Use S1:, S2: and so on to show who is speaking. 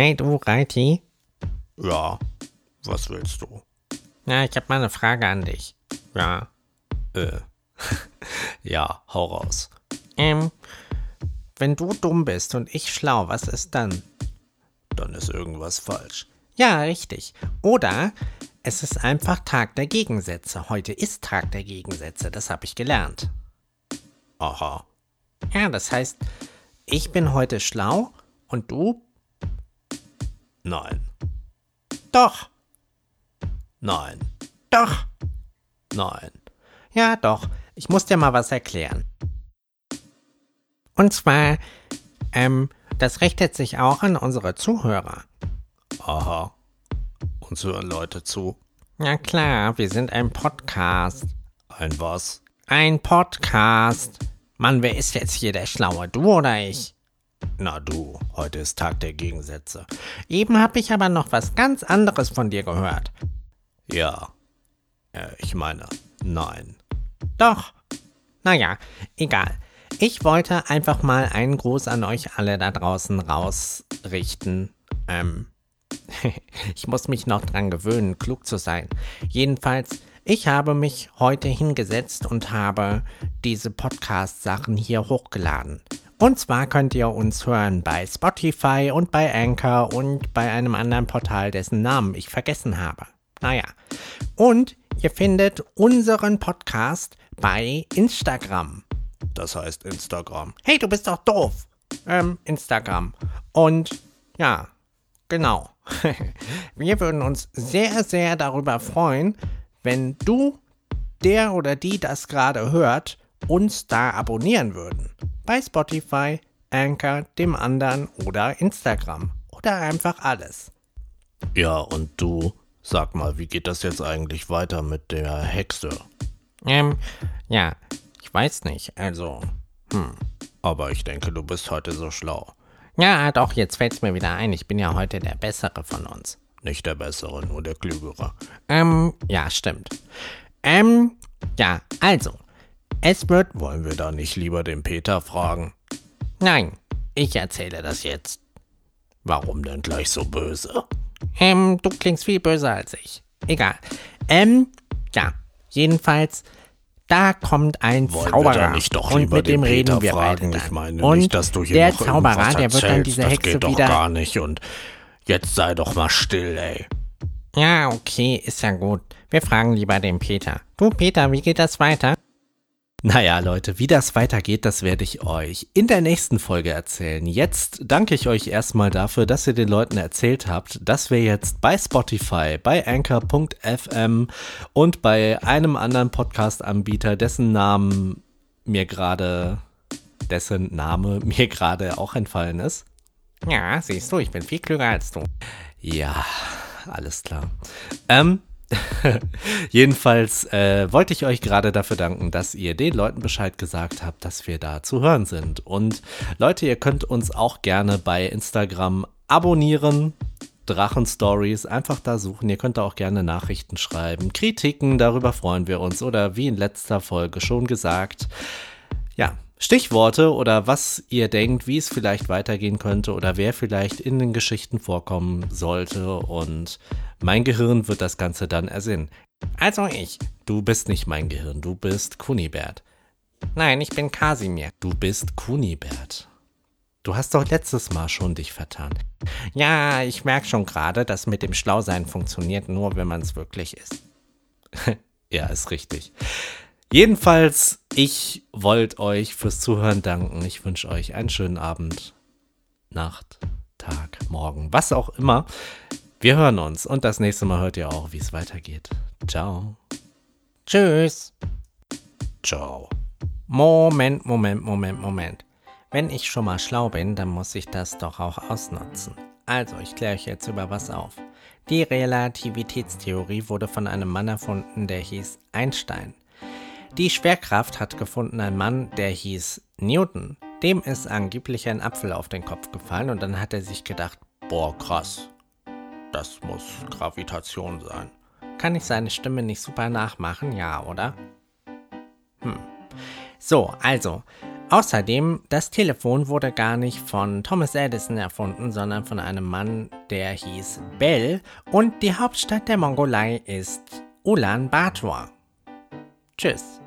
S1: Hey du, Reiti.
S2: Ja, was willst du?
S1: Ja, ich habe mal eine Frage an dich.
S2: Ja. Äh. ja, hau raus.
S1: Ähm, wenn du dumm bist und ich schlau, was ist dann?
S2: Dann ist irgendwas falsch.
S1: Ja, richtig. Oder es ist einfach Tag der Gegensätze. Heute ist Tag der Gegensätze, das habe ich gelernt.
S2: Aha.
S1: Ja, das heißt, ich bin heute schlau und du?
S2: Nein.
S1: Doch.
S2: Nein.
S1: Doch.
S2: Nein.
S1: Ja, doch. Ich muss dir mal was erklären. Und zwar, ähm, das richtet sich auch an unsere Zuhörer.
S2: Aha. Uns hören Leute zu.
S1: Ja klar, wir sind ein Podcast.
S2: Ein was?
S1: Ein Podcast. Mann, wer ist jetzt hier der Schlaue? Du oder ich?
S2: Na du, heute ist Tag der Gegensätze.
S1: Eben habe ich aber noch was ganz anderes von dir gehört.
S2: Ja. Äh, ich meine, nein.
S1: Doch. Naja, egal. Ich wollte einfach mal einen Gruß an euch alle da draußen rausrichten. Ähm, ich muss mich noch dran gewöhnen, klug zu sein. Jedenfalls, ich habe mich heute hingesetzt und habe diese Podcast-Sachen hier hochgeladen. Und zwar könnt ihr uns hören bei Spotify und bei Anchor und bei einem anderen Portal, dessen Namen ich vergessen habe. Naja. Und ihr findet unseren Podcast bei Instagram.
S2: Das heißt Instagram.
S1: Hey, du bist doch doof. Ähm, Instagram. Und ja, genau. Wir würden uns sehr, sehr darüber freuen, wenn du, der oder die das gerade hört, uns da abonnieren würden. Bei Spotify, Anchor, dem anderen oder Instagram. Oder einfach alles.
S2: Ja, und du, sag mal, wie geht das jetzt eigentlich weiter mit der Hexe?
S1: Ähm, ja, ich weiß nicht, also, hm.
S2: Aber ich denke, du bist heute so schlau.
S1: Ja, doch, jetzt fällt's mir wieder ein. Ich bin ja heute der Bessere von uns.
S2: Nicht der Bessere, nur der Klügere.
S1: Ähm, ja, stimmt. Ähm, ja, also, es wird.
S2: Wollen wir da nicht lieber den Peter fragen?
S1: Nein, ich erzähle das jetzt.
S2: Warum denn gleich so böse?
S1: Ähm, du klingst viel böser als ich. Egal. Ähm, ja, jedenfalls, da kommt ein
S2: Wollen
S1: Zauberer.
S2: wir da nicht doch
S1: und mit dem
S2: den
S1: reden
S2: Peter
S1: wir
S2: fragen?
S1: beide
S2: Ich
S1: dann.
S2: meine
S1: und
S2: nicht, dass du hier
S1: der
S2: noch
S1: Zauberer, der wird dann diese
S2: das
S1: Hexe
S2: geht doch
S1: wieder.
S2: gar nicht und jetzt sei doch mal still, ey.
S1: Ja, okay, ist ja gut. Wir fragen lieber den Peter. Du, Peter, wie geht das weiter?
S2: Naja, Leute, wie das weitergeht, das werde ich euch in der nächsten Folge erzählen. Jetzt danke ich euch erstmal dafür, dass ihr den Leuten erzählt habt, dass wir jetzt bei Spotify, bei Anchor.fm und bei einem anderen Podcast-Anbieter, dessen Namen mir gerade, dessen Name mir gerade auch entfallen ist.
S1: Ja, siehst du, ich bin viel klüger als du.
S2: Ja, alles klar. Ähm, Jedenfalls äh, wollte ich euch gerade dafür danken, dass ihr den Leuten Bescheid gesagt habt, dass wir da zu hören sind. Und Leute, ihr könnt uns auch gerne bei Instagram abonnieren. Drachen Stories, einfach da suchen. Ihr könnt da auch gerne Nachrichten schreiben, Kritiken, darüber freuen wir uns. Oder wie in letzter Folge schon gesagt, ja, Stichworte oder was ihr denkt, wie es vielleicht weitergehen könnte oder wer vielleicht in den Geschichten vorkommen sollte. Und mein Gehirn wird das Ganze dann ersinnen.
S1: Also ich.
S2: Du bist nicht mein Gehirn, du bist Kunibert.
S1: Nein, ich bin Kasimir.
S2: Du bist Kunibert. Du hast doch letztes Mal schon dich vertan.
S1: Ja, ich merke schon gerade, dass mit dem Schlausein funktioniert nur, wenn man es wirklich ist.
S2: ja, ist richtig. Jedenfalls, ich wollte euch fürs Zuhören danken. Ich wünsche euch einen schönen Abend, Nacht, Tag, Morgen, was auch immer. Wir hören uns und das nächste Mal hört ihr auch, wie es weitergeht. Ciao.
S1: Tschüss.
S2: Ciao.
S1: Moment, Moment, Moment, Moment. Wenn ich schon mal schlau bin, dann muss ich das doch auch ausnutzen. Also, ich kläre euch jetzt über was auf. Die Relativitätstheorie wurde von einem Mann erfunden, der hieß Einstein. Die Schwerkraft hat gefunden ein Mann, der hieß Newton. Dem ist angeblich ein Apfel auf den Kopf gefallen und dann hat er sich gedacht, boah, krass, das muss Gravitation sein. Kann ich seine Stimme nicht super nachmachen? Ja, oder? Hm. So, also, Außerdem, das Telefon wurde gar nicht von Thomas Edison erfunden, sondern von einem Mann, der hieß Bell. Und die Hauptstadt der Mongolei ist Ulaanbaatar. Tschüss.